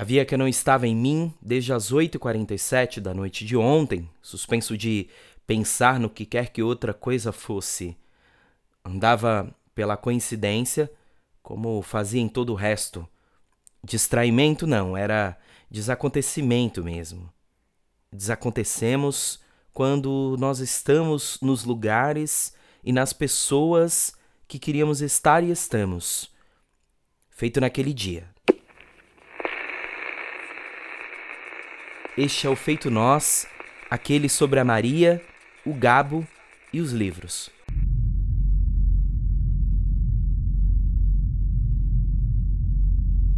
Havia que eu não estava em mim desde as 8h47 da noite de ontem, suspenso de pensar no que quer que outra coisa fosse. Andava pela coincidência, como fazia em todo o resto. Distraimento não, era desacontecimento mesmo. Desacontecemos quando nós estamos nos lugares e nas pessoas que queríamos estar e estamos. Feito naquele dia. Este é o Feito Nós, aquele sobre a Maria, o Gabo e os livros.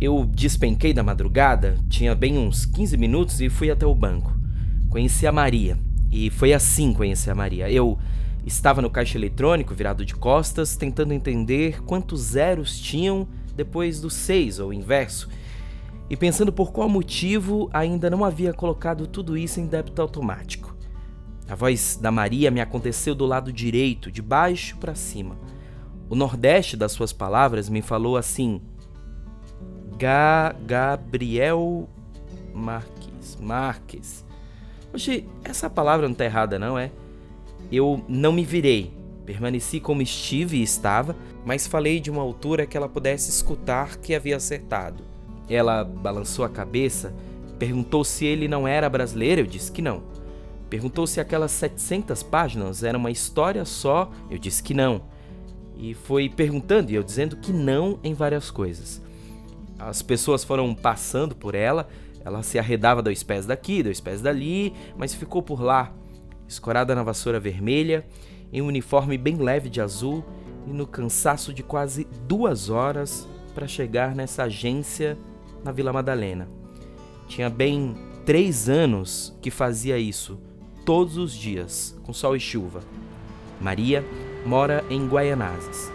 Eu despenquei da madrugada, tinha bem uns 15 minutos e fui até o banco. Conheci a Maria, e foi assim conhecer a Maria. Eu estava no caixa eletrônico, virado de costas, tentando entender quantos zeros tinham depois do seis ou inverso e pensando por qual motivo ainda não havia colocado tudo isso em débito automático. A voz da Maria me aconteceu do lado direito, de baixo para cima. O nordeste das suas palavras me falou assim: Ga Gabriel Marques. Marques. Oxe, essa palavra não tá errada, não é? Eu não me virei. Permaneci como estive e estava, mas falei de uma altura que ela pudesse escutar que havia acertado. Ela balançou a cabeça, perguntou se ele não era brasileiro, eu disse que não. Perguntou se aquelas 700 páginas eram uma história só, eu disse que não. E foi perguntando e eu dizendo que não em várias coisas. As pessoas foram passando por ela, ela se arredava dois pés daqui, dois pés dali, mas ficou por lá, escorada na vassoura vermelha, em um uniforme bem leve de azul e no cansaço de quase duas horas para chegar nessa agência na Vila Madalena. Tinha bem três anos que fazia isso, todos os dias, com sol e chuva. Maria mora em Guaianazes.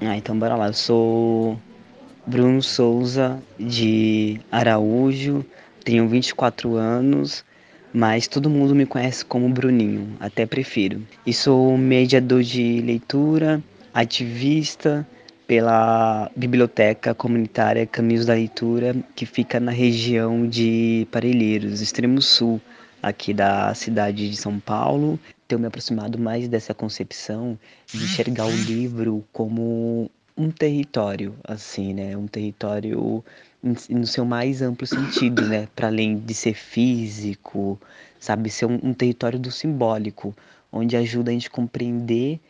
Ah, então bora lá. Eu sou Bruno Souza de Araújo, tenho 24 anos, mas todo mundo me conhece como Bruninho, até prefiro. E sou mediador de leitura, ativista, pela Biblioteca Comunitária Caminhos da Leitura, que fica na região de Parelheiros, extremo sul aqui da cidade de São Paulo. Tenho me aproximado mais dessa concepção de enxergar o livro como um território, assim, né? Um território no seu mais amplo sentido, né? Para além de ser físico, sabe? Ser um, um território do simbólico, onde ajuda a gente compreender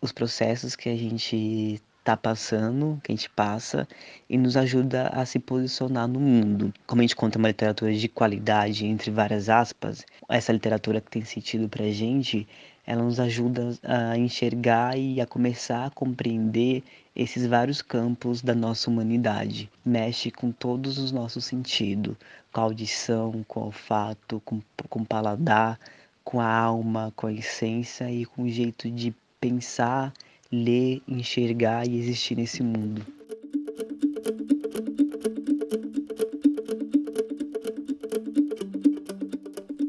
os processos que a gente está passando, que a gente passa, e nos ajuda a se posicionar no mundo. Como a gente conta uma literatura de qualidade, entre várias aspas, essa literatura que tem sentido para a gente, ela nos ajuda a enxergar e a começar a compreender esses vários campos da nossa humanidade. Mexe com todos os nossos sentidos, com a audição, com o olfato, com, com o paladar, com a alma, com a essência e com o jeito de pensar ler, enxergar e existir nesse mundo.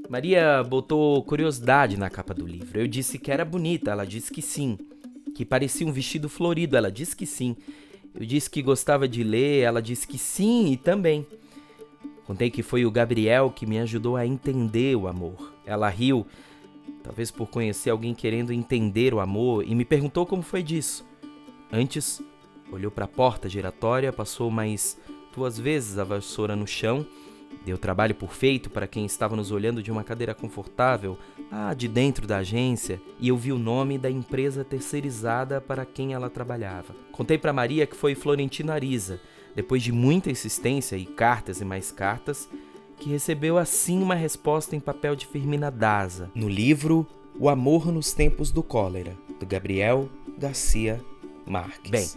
Maria botou curiosidade na capa do livro. Eu disse que era bonita, ela disse que sim. Que parecia um vestido florido, ela disse que sim. Eu disse que gostava de ler, ela disse que sim e também. Contei que foi o Gabriel que me ajudou a entender o amor. Ela riu talvez por conhecer alguém querendo entender o amor, e me perguntou como foi disso. Antes, olhou para a porta giratória, passou mais duas vezes a vassoura no chão, deu trabalho por feito para quem estava nos olhando de uma cadeira confortável, lá de dentro da agência, e eu vi o nome da empresa terceirizada para quem ela trabalhava. Contei para Maria que foi Florentina Arisa. Depois de muita insistência e cartas e mais cartas, que recebeu assim uma resposta em papel de Firmina Daza, no livro O Amor nos Tempos do Cólera, do Gabriel Garcia Marques. Bem,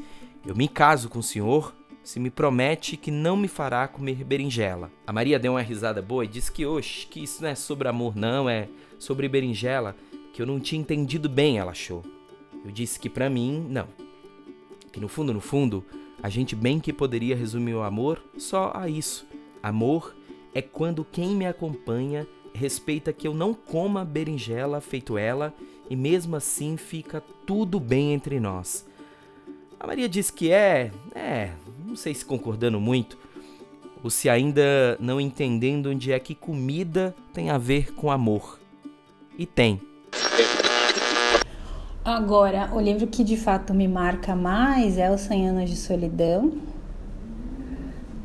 eu me caso com o senhor se me promete que não me fará comer berinjela. A Maria deu uma risada boa e disse que, oxe, que isso não é sobre amor não, é sobre berinjela, que eu não tinha entendido bem, ela achou. Eu disse que para mim, não. Que no fundo, no fundo, a gente bem que poderia resumir o amor só a isso. Amor é quando quem me acompanha respeita que eu não coma berinjela feito ela e mesmo assim fica tudo bem entre nós. A Maria diz que é, é, não sei se concordando muito, ou se ainda não entendendo onde é que comida tem a ver com amor. E tem. Agora, o livro que de fato me marca mais é Os 100 Anos de Solidão.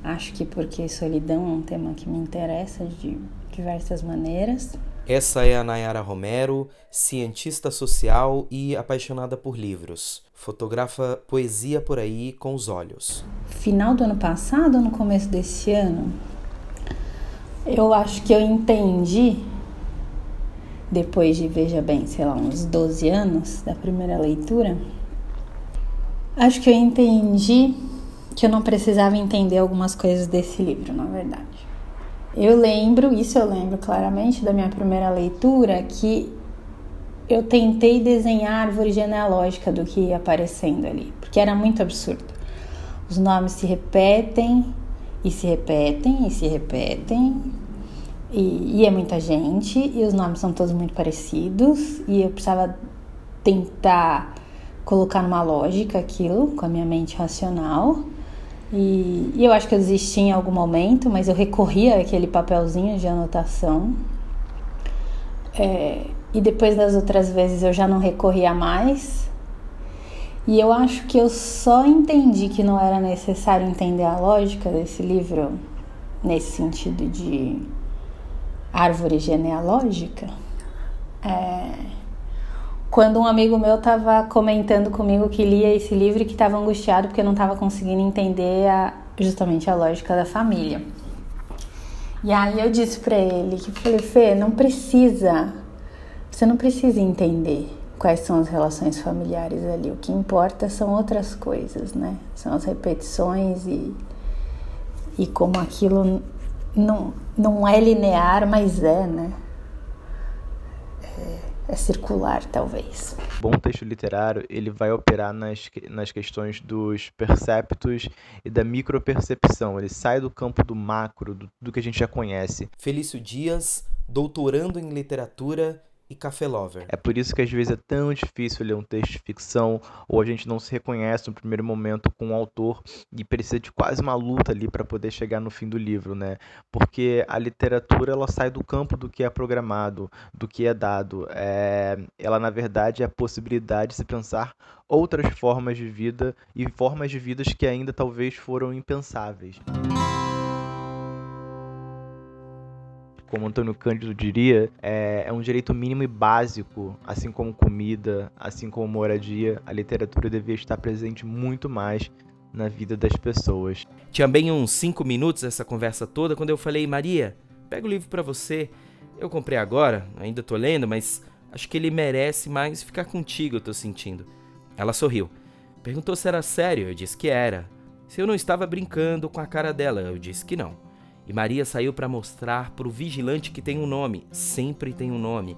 Acho que porque solidão é um tema que me interessa de diversas maneiras. Essa é a Nayara Romero, cientista social e apaixonada por livros. Fotografa poesia por aí com os olhos. Final do ano passado ou no começo desse ano, eu acho que eu entendi depois de, veja bem, sei lá, uns 12 anos da primeira leitura, acho que eu entendi que eu não precisava entender algumas coisas desse livro, na verdade. Eu lembro, isso eu lembro claramente da minha primeira leitura, que eu tentei desenhar a árvore genealógica do que ia aparecendo ali, porque era muito absurdo. Os nomes se repetem e se repetem e se repetem e, e, é muita gente, e os nomes são todos muito parecidos, e eu precisava tentar colocar numa lógica aquilo com a minha mente racional. E, e eu acho que eu desisti em algum momento, mas eu recorria àquele papelzinho de anotação. É, e depois das outras vezes eu já não recorria mais. E eu acho que eu só entendi que não era necessário entender a lógica desse livro, nesse sentido de árvore genealógica, é, quando um amigo meu estava comentando comigo que lia esse livro e que estava angustiado porque não estava conseguindo entender a, justamente a lógica da família. E aí eu disse para ele que falei, Fê, não precisa, você não precisa entender quais são as relações familiares ali. O que importa são outras coisas, né? São as repetições e, e como aquilo não, não é linear, mas é, né? É, circular, talvez. Bom texto literário, ele vai operar nas, nas questões dos perceptos e da micropercepção. Ele sai do campo do macro, do, do que a gente já conhece. Felício Dias, doutorando em literatura e Café Lover. É por isso que às vezes é tão difícil ler um texto de ficção ou a gente não se reconhece no primeiro momento com o autor e precisa de quase uma luta ali para poder chegar no fim do livro, né? Porque a literatura ela sai do campo do que é programado, do que é dado. É... Ela na verdade é a possibilidade de se pensar outras formas de vida e formas de vidas que ainda talvez foram impensáveis. Como Antônio Cândido diria, é, é um direito mínimo e básico, assim como comida, assim como moradia. A literatura devia estar presente muito mais na vida das pessoas. Tinha bem uns 5 minutos essa conversa toda quando eu falei, Maria, pega o livro para você. Eu comprei agora, ainda tô lendo, mas acho que ele merece mais ficar contigo, eu tô sentindo. Ela sorriu. Perguntou se era sério, eu disse que era. Se eu não estava brincando com a cara dela, eu disse que não. E Maria saiu para mostrar para o vigilante que tem um nome, sempre tem um nome,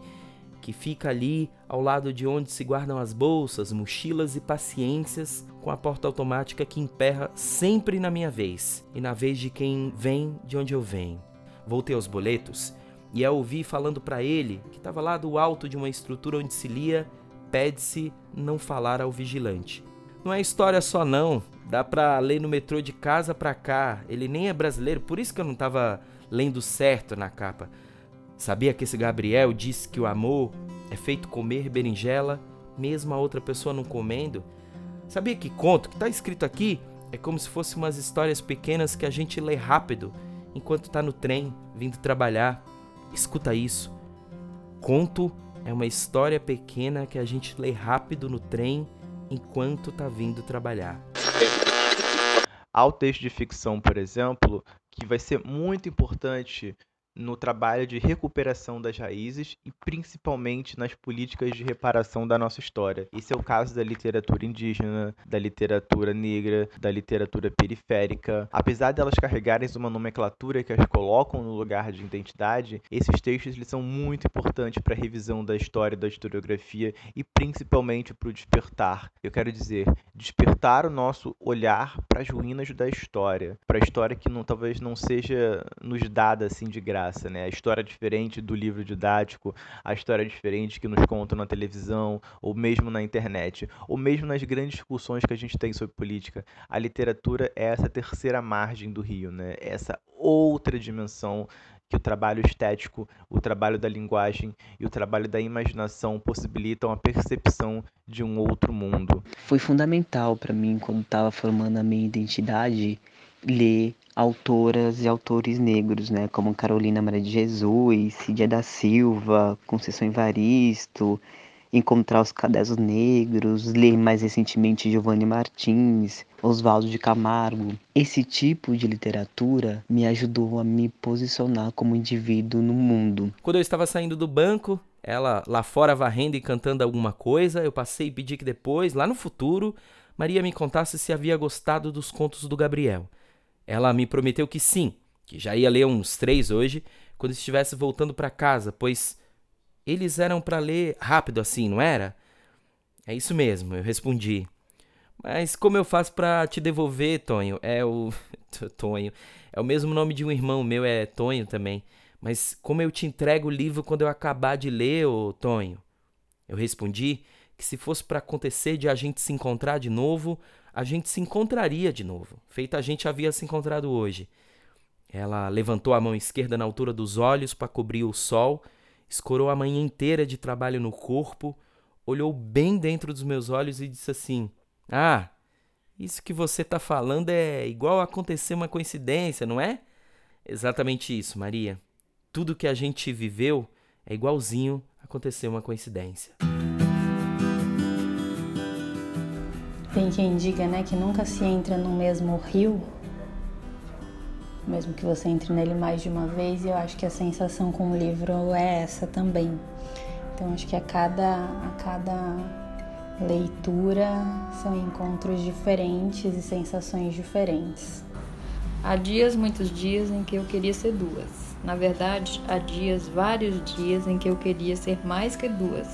que fica ali ao lado de onde se guardam as bolsas, mochilas e paciências, com a porta automática que emperra sempre na minha vez e na vez de quem vem de onde eu venho. Voltei aos boletos e a ouvi falando para ele, que estava lá do alto de uma estrutura onde se lia: pede-se não falar ao vigilante. Não é história só não, dá pra ler no metrô de casa pra cá. Ele nem é brasileiro, por isso que eu não tava lendo certo na capa. Sabia que esse Gabriel disse que o amor é feito comer berinjela, mesmo a outra pessoa não comendo? Sabia que conto que tá escrito aqui é como se fosse umas histórias pequenas que a gente lê rápido enquanto tá no trem vindo trabalhar. Escuta isso. Conto é uma história pequena que a gente lê rápido no trem enquanto está vindo trabalhar. Ao texto de ficção, por exemplo, que vai ser muito importante no trabalho de recuperação das raízes e principalmente nas políticas de reparação da nossa história. Esse é o caso da literatura indígena, da literatura negra, da literatura periférica. Apesar delas carregarem uma nomenclatura que as colocam no lugar de identidade, esses textos eles são muito importantes para a revisão da história da historiografia e principalmente para o despertar. Eu quero dizer, despertar o nosso olhar para as ruínas da história, para a história que não, talvez não seja nos dada assim de graça passa, né? A história diferente do livro didático, a história diferente que nos contam na televisão, ou mesmo na internet, ou mesmo nas grandes discussões que a gente tem sobre política. A literatura é essa terceira margem do rio, né? Essa outra dimensão que o trabalho estético, o trabalho da linguagem e o trabalho da imaginação possibilitam a percepção de um outro mundo. Foi fundamental para mim quando estava formando a minha identidade ler autoras e autores negros, né, como Carolina Maria de Jesus, Cidia da Silva, Conceição Evaristo, encontrar os cadernos negros, ler mais recentemente Giovanni Martins, Oswaldo de Camargo. Esse tipo de literatura me ajudou a me posicionar como indivíduo no mundo. Quando eu estava saindo do banco, ela lá fora varrendo e cantando alguma coisa, eu passei e pedi que depois, lá no futuro, Maria me contasse se havia gostado dos contos do Gabriel. Ela me prometeu que sim, que já ia ler uns três hoje, quando estivesse voltando para casa, pois eles eram para ler rápido assim, não era? É isso mesmo, eu respondi. Mas como eu faço para te devolver, Tonho? É o Tonho. É o mesmo nome de um irmão meu, é Tonho também. Mas como eu te entrego o livro quando eu acabar de ler, ô Tonho? Eu respondi que se fosse para acontecer de a gente se encontrar de novo, a gente se encontraria de novo, feito a gente havia se encontrado hoje. Ela levantou a mão esquerda na altura dos olhos para cobrir o sol, escorou a manhã inteira de trabalho no corpo, olhou bem dentro dos meus olhos e disse assim: Ah, isso que você está falando é igual acontecer uma coincidência, não é? Exatamente isso, Maria. Tudo que a gente viveu é igualzinho acontecer uma coincidência. Tem quem diga, né, que nunca se entra no mesmo rio, mesmo que você entre nele mais de uma vez, e eu acho que a sensação com o livro é essa também. Então acho que a cada, a cada leitura são encontros diferentes e sensações diferentes. Há dias, muitos dias, em que eu queria ser duas. Na verdade, há dias, vários dias, em que eu queria ser mais que duas.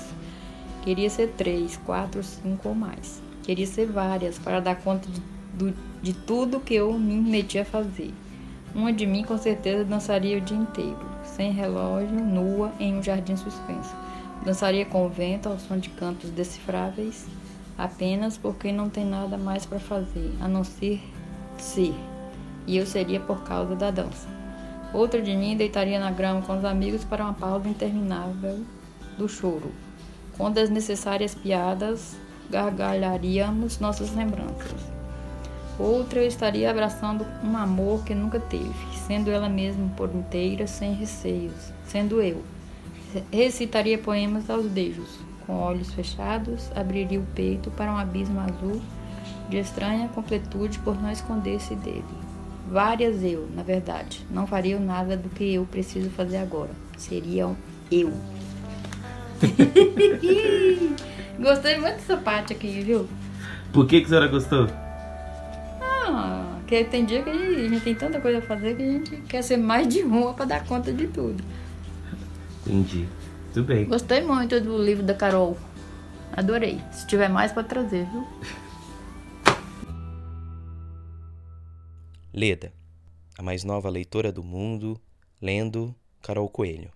Queria ser três, quatro, cinco ou mais. Queria ser várias para dar conta de, do, de tudo que eu me meti a fazer. Uma de mim com certeza dançaria o dia inteiro, sem relógio, nua, em um jardim suspenso. Dançaria com o vento ao som de cantos decifráveis, apenas porque não tem nada mais para fazer, a não ser ser. E eu seria por causa da dança. Outra de mim deitaria na grama com os amigos para uma pausa interminável do choro, com desnecessárias piadas gargalharíamos nossas lembranças. Outra eu estaria abraçando um amor que nunca teve, sendo ela mesma por inteira, sem receios, sendo eu. Recitaria poemas aos beijos, com olhos fechados, abriria o peito para um abismo azul de estranha completude por não esconder-se dele. Várias eu, na verdade, não fariam nada do que eu preciso fazer agora. Seriam eu. Gostei muito dessa parte aqui, viu? Por que, que a senhora gostou? Ah, porque tem dia que a gente tem tanta coisa a fazer que a gente quer ser mais de uma para dar conta de tudo. Entendi. Tudo bem. Gostei muito do livro da Carol. Adorei. Se tiver mais, pode trazer, viu? Leda, a mais nova leitora do mundo, lendo Carol Coelho.